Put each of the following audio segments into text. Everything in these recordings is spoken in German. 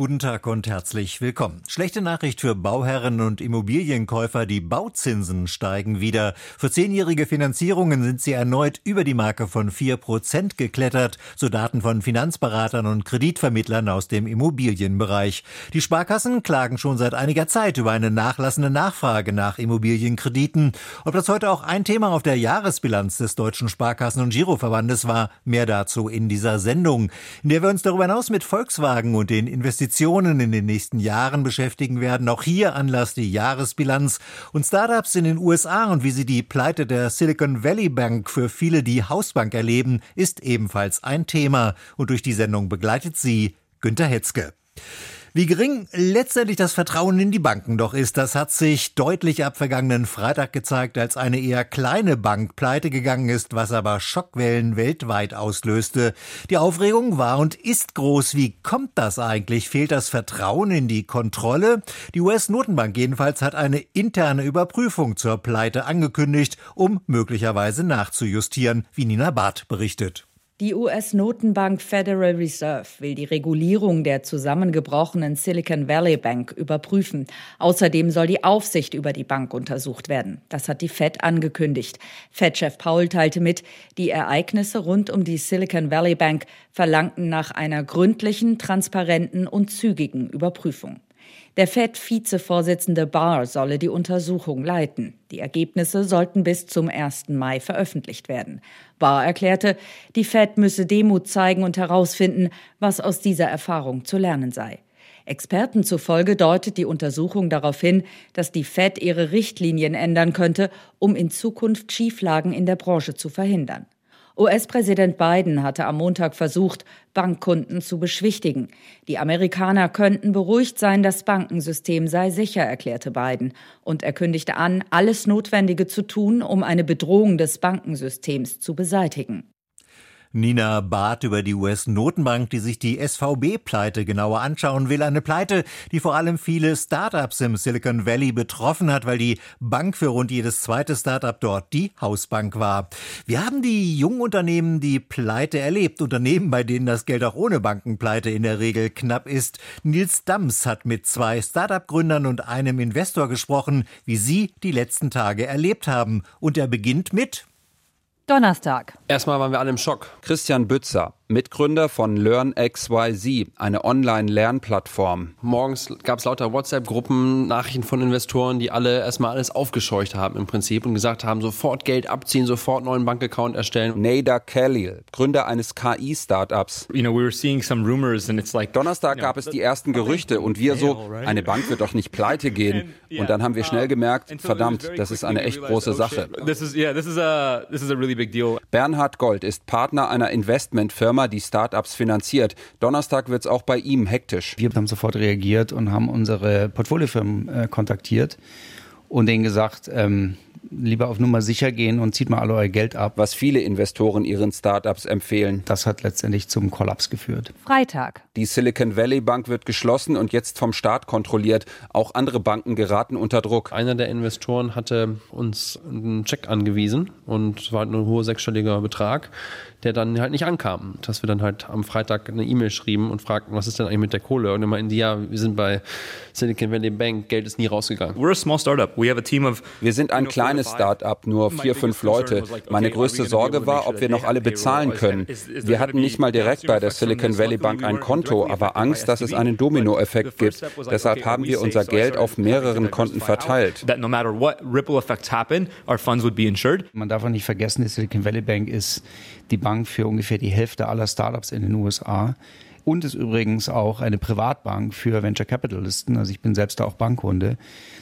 Guten Tag und herzlich willkommen. Schlechte Nachricht für Bauherren und Immobilienkäufer. Die Bauzinsen steigen wieder. Für zehnjährige Finanzierungen sind sie erneut über die Marke von vier Prozent geklettert, so Daten von Finanzberatern und Kreditvermittlern aus dem Immobilienbereich. Die Sparkassen klagen schon seit einiger Zeit über eine nachlassende Nachfrage nach Immobilienkrediten. Ob das heute auch ein Thema auf der Jahresbilanz des Deutschen Sparkassen- und Giroverbandes war, mehr dazu in dieser Sendung, in der wir uns darüber hinaus mit Volkswagen und den Investitionen Investitionen in den nächsten Jahren beschäftigen werden. Auch hier Anlass die Jahresbilanz und Startups in den USA und wie sie die Pleite der Silicon Valley Bank für viele die Hausbank erleben, ist ebenfalls ein Thema. Und durch die Sendung begleitet sie Günter Hetzke. Wie gering letztendlich das Vertrauen in die Banken doch ist, das hat sich deutlich ab vergangenen Freitag gezeigt, als eine eher kleine Bank pleite gegangen ist, was aber Schockwellen weltweit auslöste. Die Aufregung war und ist groß. Wie kommt das eigentlich? Fehlt das Vertrauen in die Kontrolle? Die US-Notenbank jedenfalls hat eine interne Überprüfung zur Pleite angekündigt, um möglicherweise nachzujustieren, wie Nina Barth berichtet. Die US-Notenbank Federal Reserve will die Regulierung der zusammengebrochenen Silicon Valley Bank überprüfen. Außerdem soll die Aufsicht über die Bank untersucht werden. Das hat die Fed angekündigt. Fed-Chef Paul teilte mit, die Ereignisse rund um die Silicon Valley Bank verlangten nach einer gründlichen, transparenten und zügigen Überprüfung. Der FED-Vizevorsitzende Barr solle die Untersuchung leiten. Die Ergebnisse sollten bis zum 1. Mai veröffentlicht werden. Barr erklärte, die Fed müsse Demut zeigen und herausfinden, was aus dieser Erfahrung zu lernen sei. Experten zufolge deutet die Untersuchung darauf hin, dass die Fed ihre Richtlinien ändern könnte, um in Zukunft Schieflagen in der Branche zu verhindern. US-Präsident Biden hatte am Montag versucht, Bankkunden zu beschwichtigen. Die Amerikaner könnten beruhigt sein, das Bankensystem sei sicher, erklärte Biden. Und er kündigte an, alles Notwendige zu tun, um eine Bedrohung des Bankensystems zu beseitigen. Nina Barth über die US-Notenbank, die sich die SVB-Pleite genauer anschauen will. Eine Pleite, die vor allem viele Startups im Silicon Valley betroffen hat, weil die Bank für rund jedes zweite Startup dort die Hausbank war. Wir haben die jungen Unternehmen die Pleite erlebt. Unternehmen, bei denen das Geld auch ohne Bankenpleite in der Regel knapp ist. Nils Dams hat mit zwei Startup-Gründern und einem Investor gesprochen, wie sie die letzten Tage erlebt haben. Und er beginnt mit Donnerstag. Erstmal waren wir alle im Schock. Christian Bützer, Mitgründer von LearnXYZ, eine Online-Lernplattform. Morgens gab es lauter WhatsApp-Gruppen, Nachrichten von Investoren, die alle erstmal alles aufgescheucht haben im Prinzip und gesagt haben, sofort Geld abziehen, sofort neuen Bankaccount erstellen. Nader Khalil, Gründer eines KI-Startups. You know, we were seeing some rumors and it's like, Donnerstag gab es die ersten Gerüchte und wir so, eine Bank wird doch nicht pleite gehen. Und dann haben wir schnell gemerkt, verdammt, das ist eine echt große Sache. Bernhard Gold ist Partner einer Investmentfirma, Firma, die Startups finanziert. Donnerstag wird es auch bei ihm hektisch. Wir haben sofort reagiert und haben unsere Portfoliofirmen äh, kontaktiert und denen gesagt, ähm, lieber auf Nummer sicher gehen und zieht mal alle euer Geld ab. Was viele Investoren ihren Startups empfehlen. Das hat letztendlich zum Kollaps geführt. Freitag. Die Silicon Valley Bank wird geschlossen und jetzt vom Staat kontrolliert. Auch andere Banken geraten unter Druck. Einer der Investoren hatte uns einen Check angewiesen und es war halt ein hoher sechsstelliger Betrag der dann halt nicht ankam. Dass wir dann halt am Freitag eine E-Mail schrieben und fragten, was ist denn eigentlich mit der Kohle? Und dann meinten die, ja, wir sind bei Silicon Valley Bank, Geld ist nie rausgegangen. We're a small startup. We have a team of wir sind ein kleines Start-up, nur vier, fünf Leute. Meine größte Sorge war, ob wir noch alle bezahlen können. Wir hatten nicht mal direkt bei der Silicon Valley Bank ein Konto, aber Angst, dass es einen Dominoeffekt gibt. Deshalb haben wir unser Geld auf mehreren Konten verteilt. Man darf auch nicht vergessen, die Silicon Valley Bank ist die Bank für ungefähr die Hälfte aller Startups in den USA und ist übrigens auch eine Privatbank für Venture Capitalisten. Also ich bin selbst auch Bankkunde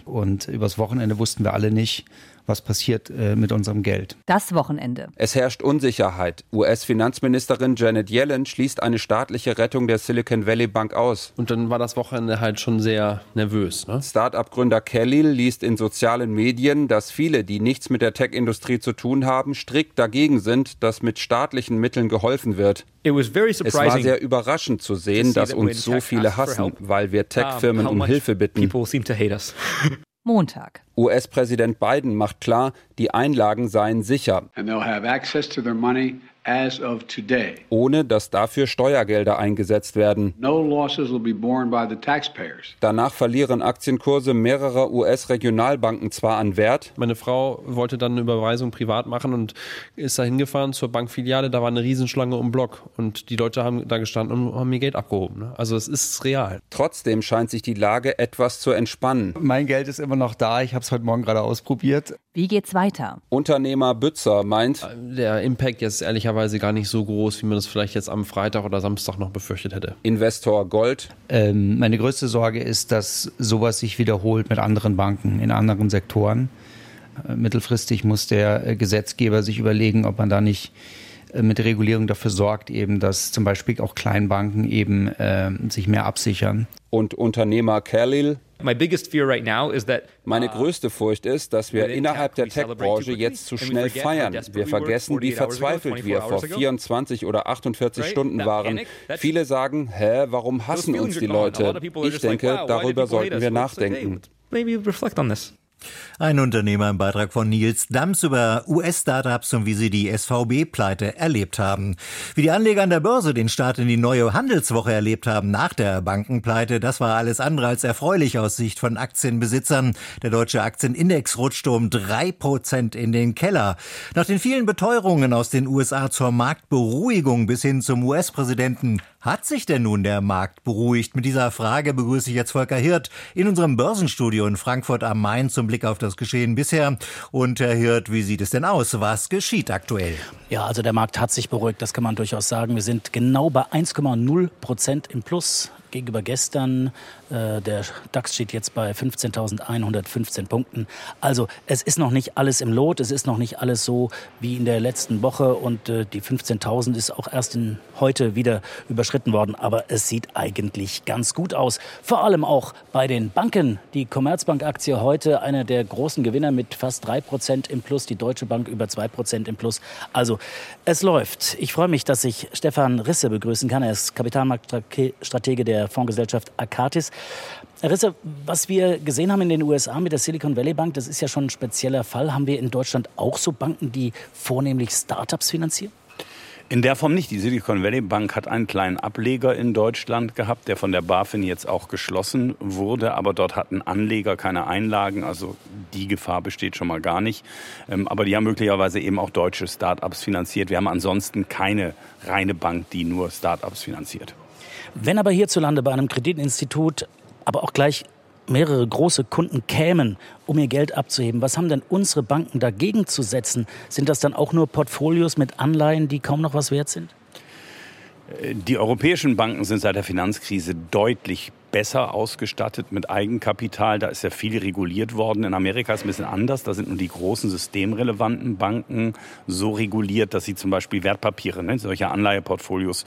und übers Wochenende wussten wir alle nicht, was passiert äh, mit unserem Geld. Das Wochenende. Es herrscht Unsicherheit. US-Finanzministerin Janet Yellen schließt eine staatliche Rettung der Silicon Valley Bank aus. Und dann war das Wochenende halt schon sehr nervös. Ne? Start-up-Gründer Khalil liest in sozialen Medien, dass viele, die nichts mit der Tech-Industrie zu tun haben, strikt dagegen sind, dass mit staatlichen Mitteln geholfen wird. Es war sehr überraschend zu sehen, dass uns so viele hassen, weil wir Tech-Firmen um Hilfe bitten. Montag. US-Präsident Biden macht klar, die Einlagen seien sicher. And they'll have access to their money. Ohne dass dafür Steuergelder eingesetzt werden. No losses will be borne by the taxpayers. Danach verlieren Aktienkurse mehrerer US-Regionalbanken zwar an Wert, Meine Frau wollte dann eine Überweisung privat machen und ist da hingefahren zur Bankfiliale. Da war eine Riesenschlange um Block und die Leute haben da gestanden und haben ihr Geld abgehoben. ne? Also es ist real. trotzdem scheint sich die Lage etwas zu entspannen. Mein Geld ist immer noch da. Ich habe es heute Morgen gerade ausprobiert. Wie geht's weiter? Unternehmer Bützer meint, Der Impact jetzt ehrlicherweise gar nicht so groß, wie man das vielleicht jetzt am Freitag oder Samstag noch befürchtet hätte. Investor Gold, Ähm, meine größte Sorge ist, dass sowas sich wiederholt mit anderen Banken in anderen Sektoren. Äh, mittelfristig muss der äh, Gesetzgeber sich überlegen, ob man da nicht äh, mit der Regulierung dafür sorgt, eben, dass zum Beispiel auch Kleinbanken eben äh, sich mehr absichern. und Unternehmer Khalil. Meine größte Furcht ist, dass wir innerhalb der Tech-Branche jetzt zu schnell feiern. Wir vergessen, wie verzweifelt wir vor 24 oder 48 Stunden waren. Viele sagen, hä, warum hassen uns die Leute? Ich denke, darüber sollten wir nachdenken. maybe reflect on this. Ein Unternehmer im Beitrag von Nils Dams über US-Startups und wie sie die SVB-Pleite erlebt haben. Wie die Anleger an der Börse den Start in die neue Handelswoche erlebt haben nach der Bankenpleite, das war alles andere als erfreulich aus Sicht von Aktienbesitzern. Der deutsche Aktienindex rutschte um drei Prozent in den Keller. Nach den vielen Beteuerungen aus den USA zur Marktberuhigung bis hin zum US-Präsidenten hat sich denn nun der Markt beruhigt? Mit dieser Frage begrüße ich jetzt Volker Hirt in unserem Börsenstudio in Frankfurt am Main zum Blick auf das Geschehen bisher. Und Herr Hirt, wie sieht es denn aus? Was geschieht aktuell? Ja, also der Markt hat sich beruhigt, das kann man durchaus sagen. Wir sind genau bei 1,0 Prozent im Plus gegenüber gestern. Äh, der DAX steht jetzt bei 15.115 Punkten. Also es ist noch nicht alles im Lot, es ist noch nicht alles so wie in der letzten Woche und äh, die 15.000 ist auch erst in heute wieder überschritten worden. Aber es sieht eigentlich ganz gut aus. Vor allem auch bei den Banken. Die Commerzbank-Aktie heute einer der großen Gewinner mit fast 3 Prozent im Plus, die Deutsche Bank über 2 Prozent im Plus. Also es läuft. Ich freue mich, dass ich Stefan Risse begrüßen kann. Er ist Kapitalmarktstratege der Fondsgesellschaft Akatis. Herr Risse, was wir gesehen haben in den USA mit der Silicon Valley Bank, das ist ja schon ein spezieller Fall. Haben wir in Deutschland auch so Banken, die vornehmlich Startups finanzieren? In der Form nicht. Die Silicon Valley Bank hat einen kleinen Ableger in Deutschland gehabt, der von der BaFin jetzt auch geschlossen wurde. Aber dort hatten Anleger keine Einlagen. Also die Gefahr besteht schon mal gar nicht. Ähm, aber die haben möglicherweise eben auch deutsche Start-ups finanziert. Wir haben ansonsten keine reine Bank, die nur Start-ups finanziert. Wenn aber hierzulande bei einem Kreditinstitut aber auch gleich mehrere große Kunden kämen, um ihr Geld abzuheben, was haben denn unsere Banken dagegen zu setzen? Sind das dann auch nur Portfolios mit Anleihen, die kaum noch was wert sind? Die europäischen Banken sind seit der Finanzkrise deutlich besser ausgestattet mit Eigenkapital. Da ist ja viel reguliert worden. In Amerika ist es ein bisschen anders. Da sind nur die großen systemrelevanten Banken so reguliert, dass sie zum Beispiel Wertpapiere, ne, solche Anleiheportfolios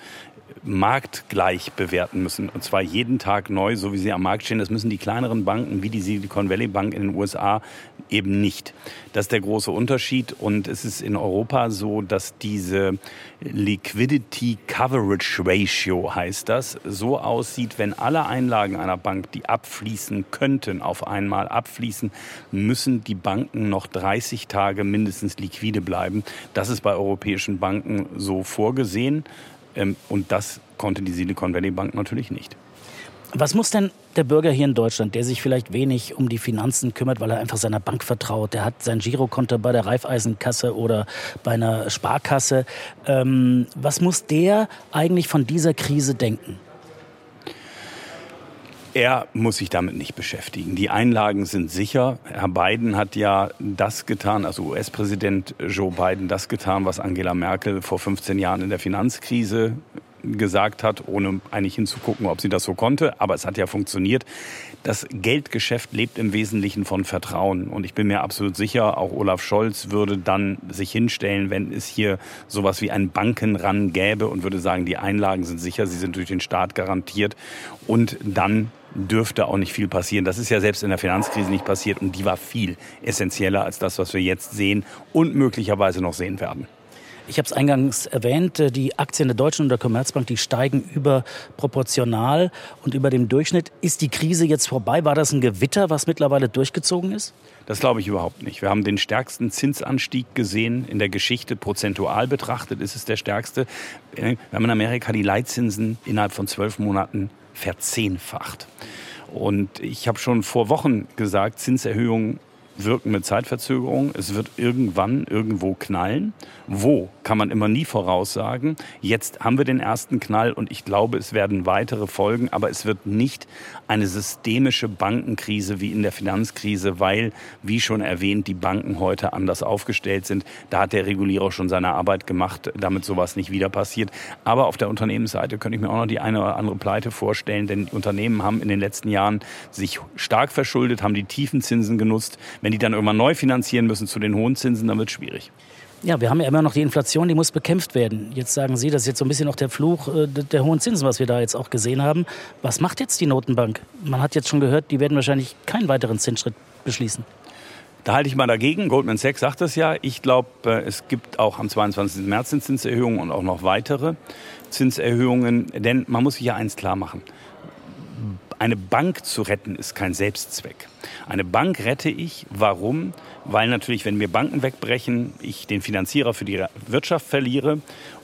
marktgleich bewerten müssen. Und zwar jeden Tag neu, so wie sie am Markt stehen. Das müssen die kleineren Banken wie die Silicon Valley Bank in den USA eben nicht. Das ist der große Unterschied. Und es ist in Europa so, dass diese Liquidity Coverage Ratio heißt das, so aussieht, wenn alle Einlagen einer Bank, die abfließen könnten, auf einmal abfließen, müssen die Banken noch 30 Tage mindestens liquide bleiben. Das ist bei europäischen Banken so vorgesehen. Ähm, und das konnte die Silicon Valley Bank natürlich nicht. Was muss denn der Bürger hier in Deutschland, der sich vielleicht wenig um die Finanzen kümmert, weil er einfach seiner Bank vertraut, der hat sein Girokonto bei der Raiffeisenkasse oder bei einer Sparkasse, ähm, was muss der eigentlich von dieser Krise denken? Er muss sich damit nicht beschäftigen. Die Einlagen sind sicher. Herr Biden hat ja das getan, also US-Präsident Joe Biden das getan, was Angela Merkel vor 15 Jahren in der Finanzkrise gesagt hat, ohne eigentlich hinzugucken, ob sie das so konnte. Aber es hat ja funktioniert. Das Geldgeschäft lebt im Wesentlichen von Vertrauen. Und ich bin mir absolut sicher, auch Olaf Scholz würde dann sich hinstellen, wenn es hier sowas wie einen Bankenran gäbe und würde sagen, die Einlagen sind sicher, sie sind durch den Staat garantiert. Und dann dürfte auch nicht viel passieren. Das ist ja selbst in der Finanzkrise nicht passiert und die war viel essentieller als das, was wir jetzt sehen und möglicherweise noch sehen werden. Ich habe es eingangs erwähnt, äh, die Aktien der Deutschen und der Commerzbank, die steigen überproportional und über dem Durchschnitt. Ist die Krise jetzt vorbei? War das ein Gewitter, was mittlerweile durchgezogen ist? Das glaube ich überhaupt nicht. Wir haben den stärksten Zinsanstieg gesehen in der Geschichte. Prozentual betrachtet ist es der stärkste. Wir haben in Amerika die Leitzinsen innerhalb von zwölf Monaten verzehnfacht. Und ich habe schon vor Wochen gesagt, Zinserhöhungen wirken mit Zeitverzögerung. Es wird irgendwann irgendwo knallen. Wo, kann man immer nie voraussagen. Jetzt haben wir den ersten Knall und ich glaube, es werden weitere folgen. Aber es wird nicht eine systemische Bankenkrise wie in der Finanzkrise, weil, wie schon erwähnt, die Banken heute anders aufgestellt sind. Da hat der Regulierer schon seine Arbeit gemacht, damit sowas nicht wieder passiert. Aber auf der Unternehmensseite könnte ich mir auch noch die eine oder andere Pleite vorstellen, denn Unternehmen haben in den letzten Jahren sich stark verschuldet, haben die tiefen Zinsen genutzt. Wenn die dann irgendwann neu finanzieren müssen zu den hohen Zinsen, dann wird es schwierig. Ja, wir haben ja immer noch die Inflation, die muss bekämpft werden. Jetzt sagen Sie, das ist jetzt so ein bisschen auch der Fluch äh, der hohen Zinsen, was wir da jetzt auch gesehen haben. Was macht jetzt die Notenbank? Man hat jetzt schon gehört, die werden wahrscheinlich keinen weiteren Zinsschritt beschließen. Da halte ich mal dagegen. Goldman Sachs sagt das ja. Ich glaube, äh, es gibt auch am 22. März eine Zinserhöhung und auch noch weitere Zinserhöhungen. Denn man muss sich ja eins klar machen. Eine Bank zu retten ist kein Selbstzweck. Eine Bank rette ich. Warum? Weil natürlich, wenn mir Banken wegbrechen, ich den Finanzierer für die Wirtschaft verliere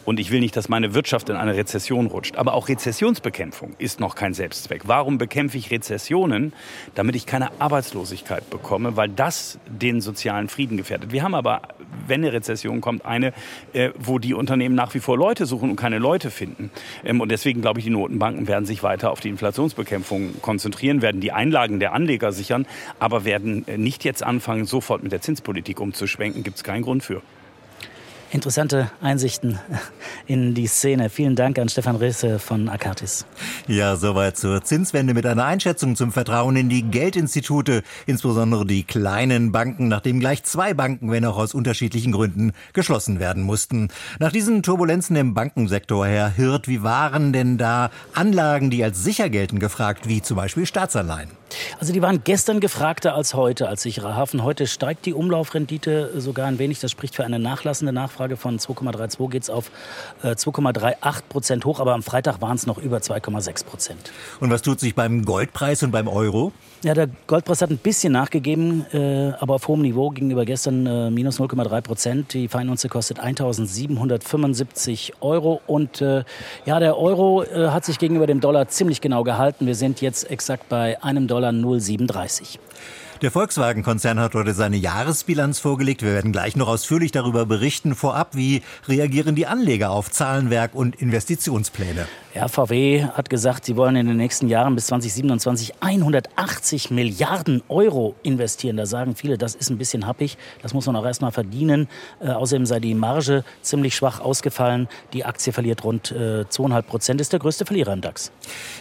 und ich will nicht, dass meine Wirtschaft in eine Rezession rutscht. Aber auch Rezessionsbekämpfung ist noch kein Selbstzweck. Warum bekämpfe ich Rezessionen? Damit ich keine Arbeitslosigkeit bekomme, weil das den sozialen Frieden gefährdet. Wir haben aber, wenn eine Rezession kommt, eine, äh, wo die Unternehmen nach wie vor Leute suchen und keine Leute finden. Ähm, und deswegen glaube ich, die Notenbanken werden sich weiter auf die Inflationsbekämpfung konzentrieren, werden die Einlagen der Anleger sichern, aber werden äh, nicht jetzt anfangen, sofort mit der Zinspolitik umzuschwenken. Gibt es keinen Grund für. Interessante Einsichten in die Szene. Vielen Dank an Stefan Risse von Akatis. Ja, soweit zur Zinswende mit einer Einschätzung zum Vertrauen in die Geldinstitute, insbesondere die kleinen Banken, nachdem gleich zwei Banken, wenn auch aus unterschiedlichen Gründen, geschlossen werden mussten. Nach diesen Turbulenzen im Bankensektor, Herr Hirt, wie waren denn da Anlagen, die als sicher gelten, gefragt, wie zum Beispiel Staatsanleihen? Also die waren gestern gefragter als heute als sicherer Hafen. Heute steigt die Umlaufrendite sogar ein wenig. Das spricht für eine nachlassende Nachfrage von 2,32 geht es auf 2,38 äh, Prozent hoch. Aber am Freitag waren es noch über 2,6 Prozent. Und was tut sich beim Goldpreis und beim Euro? Ja, der Goldpreis hat ein bisschen nachgegeben, äh, aber auf hohem Niveau gegenüber gestern äh, minus 0,3 Prozent. Die Feinunze kostet 1.775 Euro. Und äh, ja, der Euro äh, hat sich gegenüber dem Dollar ziemlich genau gehalten. Wir sind jetzt exakt bei einem Dollar 0,37. Der Volkswagen-Konzern hat heute seine Jahresbilanz vorgelegt. Wir werden gleich noch ausführlich darüber berichten. Vorab, wie reagieren die Anleger auf Zahlenwerk und Investitionspläne? Ja, VW hat gesagt, sie wollen in den nächsten Jahren bis 2027 180 Milliarden Euro investieren. Da sagen viele, das ist ein bisschen happig. Das muss man auch erst mal verdienen. Äh, außerdem sei die Marge ziemlich schwach ausgefallen. Die Aktie verliert rund äh, 2,5 Prozent, ist der größte Verlierer im DAX.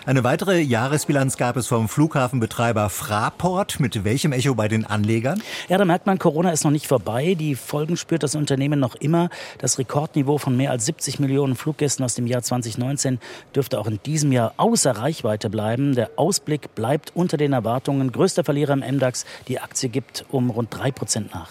Eine weitere Jahresbilanz gab es vom Flughafenbetreiber Fraport. Mit welchem Echo bei den Anlegern? Ja, da merkt man, Corona ist noch nicht vorbei. Die Folgen spürt das Unternehmen noch immer. Das Rekordniveau von mehr als 70 Millionen Fluggästen aus dem Jahr 2019 dürfte auch in diesem Jahr außer Reichweite bleiben. Der Ausblick bleibt unter den Erwartungen. Größter Verlierer im MDAX. Die Aktie gibt um rund drei Prozent nach.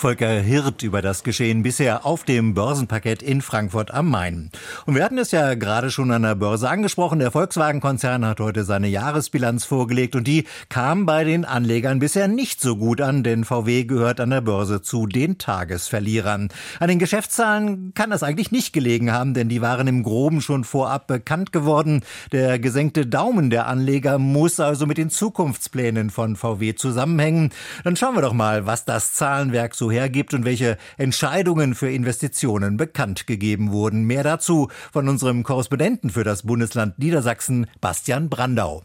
Volker Hirt über das Geschehen bisher auf dem Börsenparkett in Frankfurt am Main. Und wir hatten es ja gerade schon an der Börse angesprochen. Der Volkswagen-Konzern hat heute seine Jahresbilanz vorgelegt und die kam bei den Anlegern bisher nicht so gut an, denn VW gehört an der Börse zu den Tagesverlierern. An den Geschäftszahlen kann das eigentlich nicht gelegen haben, denn die waren im Groben schon vorab bekannt geworden. Der gesenkte Daumen der Anleger muss also mit den Zukunftsplänen von VW zusammenhängen. Dann schauen wir doch mal, was das Zahlenwerk so hergibt und welche Entscheidungen für Investitionen bekannt gegeben wurden. Mehr dazu von unserem Korrespondenten für das Bundesland Niedersachsen, Bastian Brandau.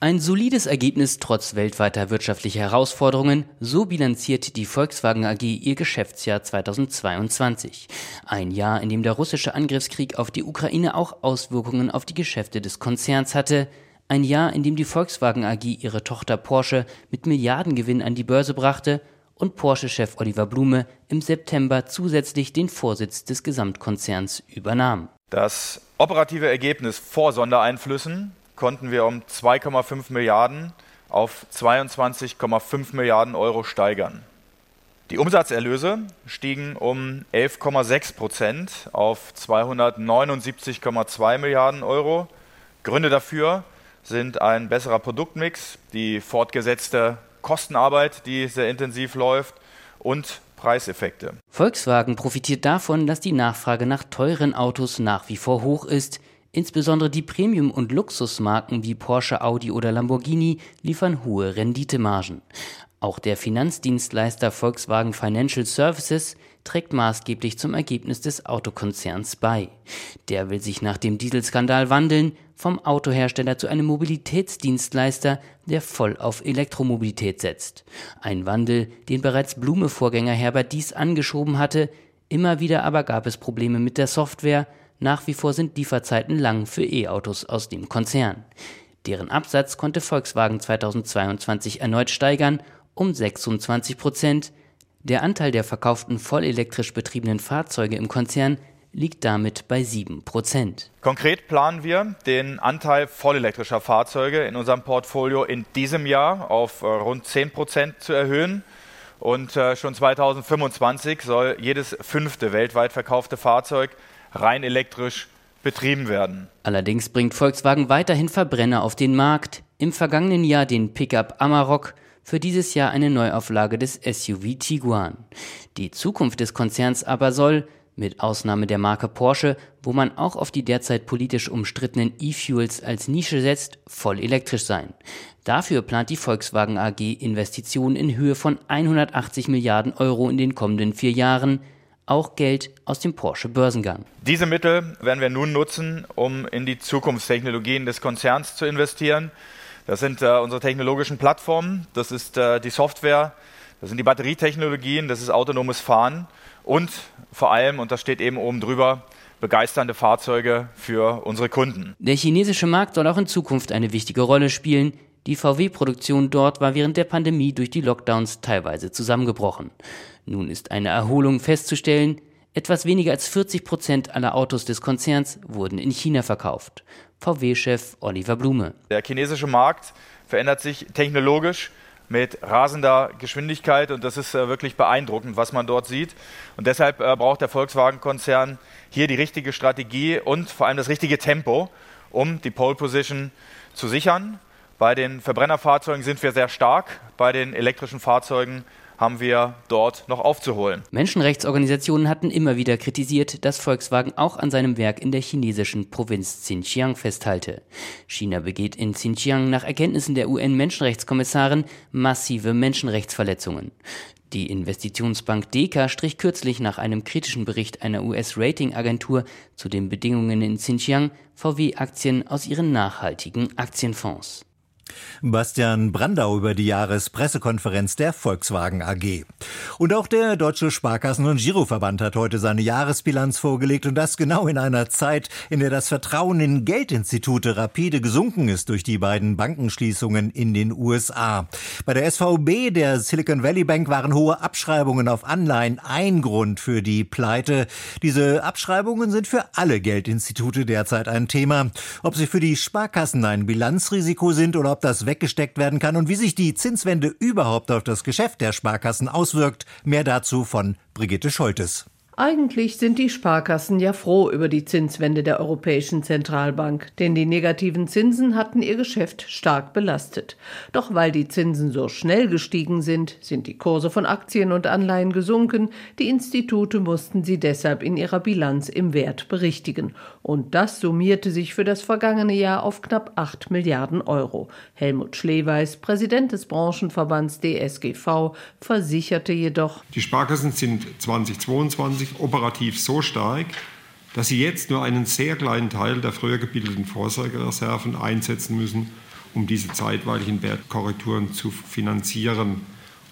Ein solides Ergebnis trotz weltweiter wirtschaftlicher Herausforderungen, so bilanziert die Volkswagen AG ihr Geschäftsjahr 2022. Ein Jahr, in dem der russische Angriffskrieg auf die Ukraine auch Auswirkungen auf die Geschäfte des Konzerns hatte. Ein Jahr, in dem die Volkswagen AG ihre Tochter Porsche mit Milliardengewinn an die Börse brachte und Porsche-Chef Oliver Blume im September zusätzlich den Vorsitz des Gesamtkonzerns übernahm. Das operative Ergebnis vor Sondereinflüssen konnten wir um 2,5 Milliarden auf 22,5 Milliarden Euro steigern. Die Umsatzerlöse stiegen um 11,6 Prozent auf 279,2 Milliarden Euro. Gründe dafür sind ein besserer Produktmix, die fortgesetzte Kostenarbeit, die sehr intensiv läuft und Preiseffekte. Volkswagen profitiert davon, dass die Nachfrage nach teuren Autos nach wie vor hoch ist. Insbesondere die Premium- und Luxusmarken wie Porsche, Audi oder Lamborghini liefern hohe Renditemargen. Auch der Finanzdienstleister Volkswagen Financial Services trägt maßgeblich zum Ergebnis des Autokonzerns bei. Der will sich nach dem Dieselskandal wandeln, vom Autohersteller zu einem Mobilitätsdienstleister, der voll auf Elektromobilität setzt. Ein Wandel, den bereits Blume-Vorgänger Herbert Dies angeschoben hatte, immer wieder aber gab es Probleme mit der Software, nach wie vor sind Lieferzeiten lang für E-Autos aus dem Konzern. Deren Absatz konnte Volkswagen 2022 erneut steigern um 26 Prozent. Der Anteil der verkauften vollelektrisch betriebenen Fahrzeuge im Konzern liegt damit bei 7 Prozent. Konkret planen wir, den Anteil vollelektrischer Fahrzeuge in unserem Portfolio in diesem Jahr auf äh, rund 10 Prozent zu erhöhen. Und äh, schon 2025 soll jedes fünfte weltweit verkaufte Fahrzeug rein elektrisch betrieben werden. Allerdings bringt Volkswagen weiterhin Verbrenner auf den Markt. Im vergangenen Jahr den Pickup Amarok, für dieses Jahr eine Neuauflage des SUV Tiguan. Die Zukunft des Konzerns aber soll, mit Ausnahme der Marke Porsche, wo man auch auf die derzeit politisch umstrittenen E-Fuels als Nische setzt, voll elektrisch sein. Dafür plant die Volkswagen AG Investitionen in Höhe von 180 Milliarden Euro in den kommenden vier Jahren, auch Geld aus dem Porsche Börsengang. Diese Mittel werden wir nun nutzen, um in die Zukunftstechnologien des Konzerns zu investieren. Das sind äh, unsere technologischen Plattformen, das ist äh, die Software, das sind die Batterietechnologien, das ist autonomes Fahren und vor allem, und das steht eben oben drüber, begeisternde Fahrzeuge für unsere Kunden. Der chinesische Markt soll auch in Zukunft eine wichtige Rolle spielen. Die VW-Produktion dort war während der Pandemie durch die Lockdowns teilweise zusammengebrochen. Nun ist eine Erholung festzustellen. Etwas weniger als 40 Prozent aller Autos des Konzerns wurden in China verkauft. VW-Chef Oliver Blume. Der chinesische Markt verändert sich technologisch mit rasender Geschwindigkeit und das ist äh, wirklich beeindruckend, was man dort sieht. Und deshalb äh, braucht der Volkswagen-Konzern hier die richtige Strategie und vor allem das richtige Tempo, um die Pole Position zu sichern. Bei den Verbrennerfahrzeugen sind wir sehr stark, bei den elektrischen Fahrzeugen haben wir dort noch aufzuholen. Menschenrechtsorganisationen hatten immer wieder kritisiert, dass Volkswagen auch an seinem Werk in der chinesischen Provinz Xinjiang festhalte. China begeht in Xinjiang nach Erkenntnissen der UN-Menschenrechtskommissarin massive Menschenrechtsverletzungen. Die Investitionsbank Deka strich kürzlich nach einem kritischen Bericht einer US-Rating-Agentur zu den Bedingungen in Xinjiang VW-Aktien aus ihren nachhaltigen Aktienfonds. Bastian Brandau über die Jahrespressekonferenz der Volkswagen AG. Und auch der Deutsche Sparkassen- und Giroverband hat heute seine Jahresbilanz vorgelegt und das genau in einer Zeit, in der das Vertrauen in Geldinstitute rapide gesunken ist durch die beiden Bankenschließungen in den USA. Bei der SVB, der Silicon Valley Bank, waren hohe Abschreibungen auf Anleihen ein Grund für die Pleite. Diese Abschreibungen sind für alle Geldinstitute derzeit ein Thema. Ob sie für die Sparkassen ein Bilanzrisiko sind oder ob das weggesteckt werden kann und wie sich die Zinswende überhaupt auf das Geschäft der Sparkassen auswirkt. Mehr dazu von Brigitte Scholtes. Eigentlich sind die Sparkassen ja froh über die Zinswende der Europäischen Zentralbank, denn die negativen Zinsen hatten ihr Geschäft stark belastet. Doch weil die Zinsen so schnell gestiegen sind, sind die Kurse von Aktien und Anleihen gesunken, die Institute mussten sie deshalb in ihrer Bilanz im Wert berichtigen. Und das summierte sich für das vergangene Jahr auf knapp 8 Milliarden Euro. Helmut Schleweis, Präsident des Branchenverbands DSGV, versicherte jedoch, die Sparkassen sind 2022 operativ so stark, dass sie jetzt nur einen sehr kleinen Teil der früher gebildeten Vorsorgereserven einsetzen müssen, um diese zeitweiligen Wertkorrekturen zu finanzieren.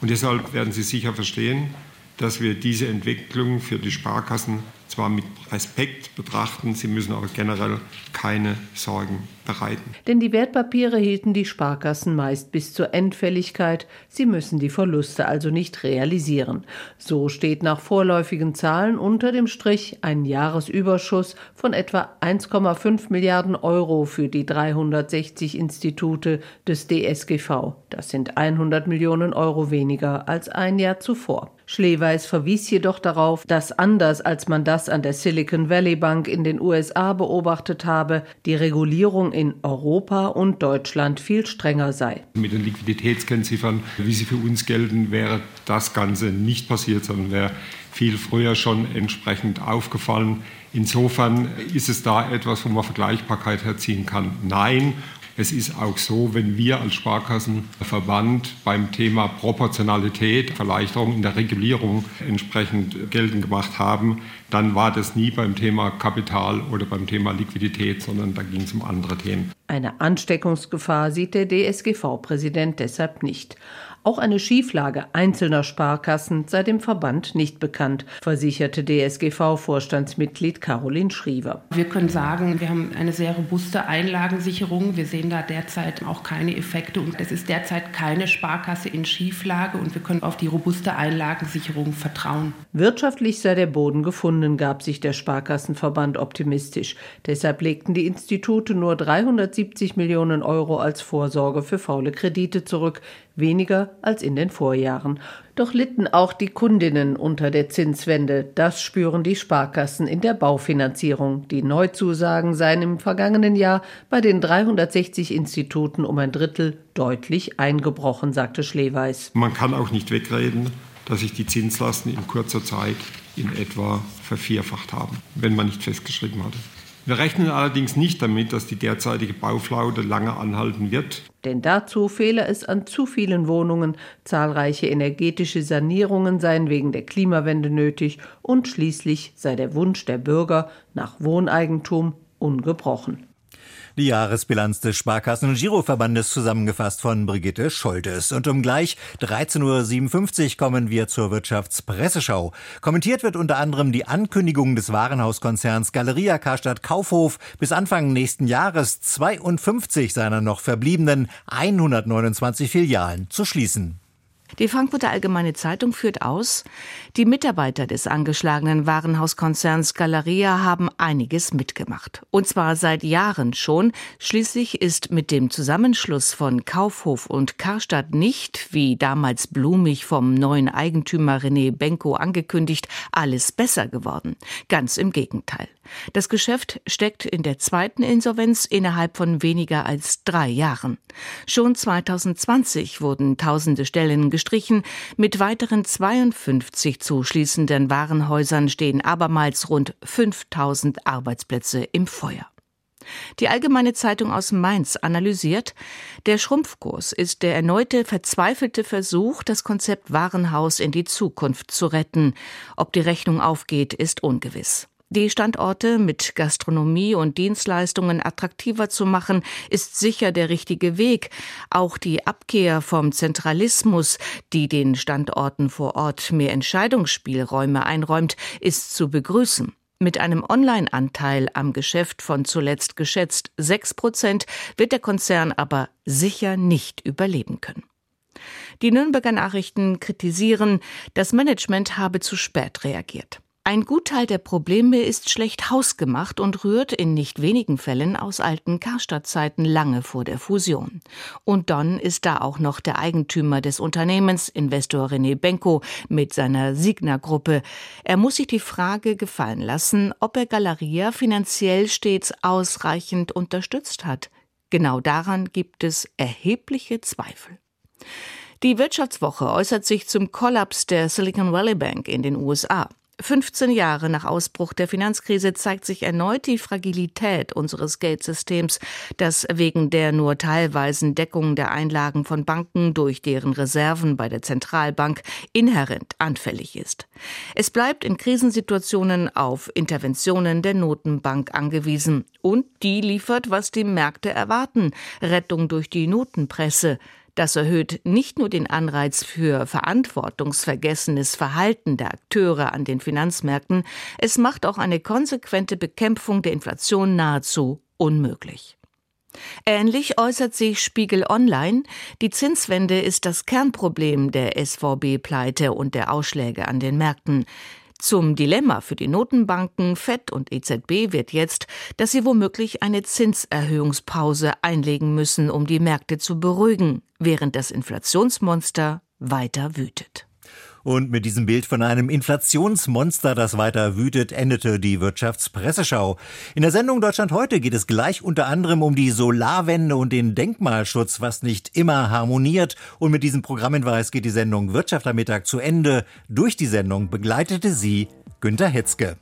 Und deshalb werden Sie sicher verstehen, dass wir diese Entwicklung für die Sparkassen zwar mit Respekt betrachten, sie müssen aber generell keine Sorgen bereiten. Denn die Wertpapiere hielten die Sparkassen meist bis zur Endfälligkeit, sie müssen die Verluste also nicht realisieren. So steht nach vorläufigen Zahlen unter dem Strich ein Jahresüberschuss von etwa 1,5 Milliarden Euro für die 360 Institute des DSGV. Das sind 100 Millionen Euro weniger als ein Jahr zuvor. Schleweis verwies jedoch darauf, dass anders als man das an der Silicon Valley Bank in den USA beobachtet habe, die Regulierung in Europa und Deutschland viel strenger sei. Mit den Liquiditätskennziffern, wie sie für uns gelten, wäre das Ganze nicht passiert, sondern wäre viel früher schon entsprechend aufgefallen. Insofern ist es da etwas, wo man Vergleichbarkeit herziehen kann. Nein, es ist auch so, wenn wir als Sparkassenverband beim Thema Proportionalität, Verleichterung in der Regulierung entsprechend geltend gemacht haben, dann war das nie beim Thema Kapital oder beim Thema Liquidität, sondern da ging es um andere Themen. Eine Ansteckungsgefahr sieht der DSGV-Präsident deshalb nicht. Auch eine Schieflage einzelner Sparkassen sei dem Verband nicht bekannt, versicherte DSGV-Vorstandsmitglied Caroline Schriever. Wir können sagen, wir haben eine sehr robuste Einlagensicherung. Wir sehen da derzeit auch keine Effekte und es ist derzeit keine Sparkasse in Schieflage und wir können auf die robuste Einlagensicherung vertrauen. Wirtschaftlich sei der Boden gefunden, gab sich der Sparkassenverband optimistisch. Deshalb legten die Institute nur 370 Millionen Euro als Vorsorge für faule Kredite zurück, weniger als in den Vorjahren. Doch litten auch die Kundinnen unter der Zinswende. Das spüren die Sparkassen in der Baufinanzierung. Die Neuzusagen seien im vergangenen Jahr bei den 360 Instituten um ein Drittel deutlich eingebrochen, sagte Schleweis. Man kann auch nicht wegreden, dass sich die Zinslasten in kurzer Zeit in etwa vervierfacht haben, wenn man nicht festgeschrieben hatte. Wir rechnen allerdings nicht damit, dass die derzeitige Bauflaute lange anhalten wird. Denn dazu fehle es an zu vielen Wohnungen, zahlreiche energetische Sanierungen seien wegen der Klimawende nötig und schließlich sei der Wunsch der Bürger nach Wohneigentum ungebrochen. Die Jahresbilanz des Sparkassen- und Giroverbandes zusammengefasst von Brigitte Scholtes. Und um gleich 13.57 Uhr kommen wir zur Wirtschaftspresseschau. Kommentiert wird unter anderem die Ankündigung des Warenhauskonzerns Galeria Karstadt Kaufhof bis Anfang nächsten Jahres 52 seiner noch verbliebenen 129 Filialen zu schließen. Die Frankfurter Allgemeine Zeitung führt aus, die Mitarbeiter des angeschlagenen Warenhauskonzerns Galeria haben einiges mitgemacht. Und zwar seit Jahren schon. Schließlich ist mit dem Zusammenschluss von Kaufhof und Karstadt nicht, wie damals blumig vom neuen Eigentümer René Benko angekündigt, alles besser geworden. Ganz im Gegenteil. Das Geschäft steckt in der zweiten Insolvenz innerhalb von weniger als drei Jahren. Schon 2020 wurden tausende Stellen gestrichen. Mit weiteren 52 zuschließenden Warenhäusern stehen abermals rund 5000 Arbeitsplätze im Feuer. Die Allgemeine Zeitung aus Mainz analysiert, der Schrumpfkurs ist der erneute verzweifelte Versuch, das Konzept Warenhaus in die Zukunft zu retten. Ob die Rechnung aufgeht, ist ungewiss. Die Standorte mit Gastronomie und Dienstleistungen attraktiver zu machen, ist sicher der richtige Weg. Auch die Abkehr vom Zentralismus, die den Standorten vor Ort mehr Entscheidungsspielräume einräumt, ist zu begrüßen. Mit einem Online-Anteil am Geschäft von zuletzt geschätzt sechs Prozent wird der Konzern aber sicher nicht überleben können. Die Nürnberger Nachrichten kritisieren, das Management habe zu spät reagiert. Ein Gutteil der Probleme ist schlecht hausgemacht und rührt in nicht wenigen Fällen aus alten Karstadt-Zeiten lange vor der Fusion. Und dann ist da auch noch der Eigentümer des Unternehmens, Investor René Benko, mit seiner Signa-Gruppe. Er muss sich die Frage gefallen lassen, ob er Galeria finanziell stets ausreichend unterstützt hat. Genau daran gibt es erhebliche Zweifel. Die Wirtschaftswoche äußert sich zum Kollaps der Silicon Valley Bank in den USA. 15 Jahre nach Ausbruch der Finanzkrise zeigt sich erneut die Fragilität unseres Geldsystems, das wegen der nur teilweisen Deckung der Einlagen von Banken durch deren Reserven bei der Zentralbank inhärent anfällig ist. Es bleibt in Krisensituationen auf Interventionen der Notenbank angewiesen. Und die liefert, was die Märkte erwarten, Rettung durch die Notenpresse, das erhöht nicht nur den Anreiz für verantwortungsvergessenes Verhalten der Akteure an den Finanzmärkten, es macht auch eine konsequente Bekämpfung der Inflation nahezu unmöglich. Ähnlich äußert sich Spiegel Online, die Zinswende ist das Kernproblem der SVB-Pleite und der Ausschläge an den Märkten. Zum Dilemma für die Notenbanken FED und EZB wird jetzt, dass sie womöglich eine Zinserhöhungspause einlegen müssen, um die Märkte zu beruhigen, während das Inflationsmonster weiter wütet. Und mit diesem Bild von einem Inflationsmonster, das weiter wütet, endete die Wirtschaftspresseschau. In der Sendung Deutschland heute geht es gleich unter anderem um die Solarwende und den Denkmalschutz, was nicht immer harmoniert. Und mit diesem Programmhinweis geht die Sendung Wirtschaft am Mittag zu Ende. Durch die Sendung begleitete sie Günter Hetzke.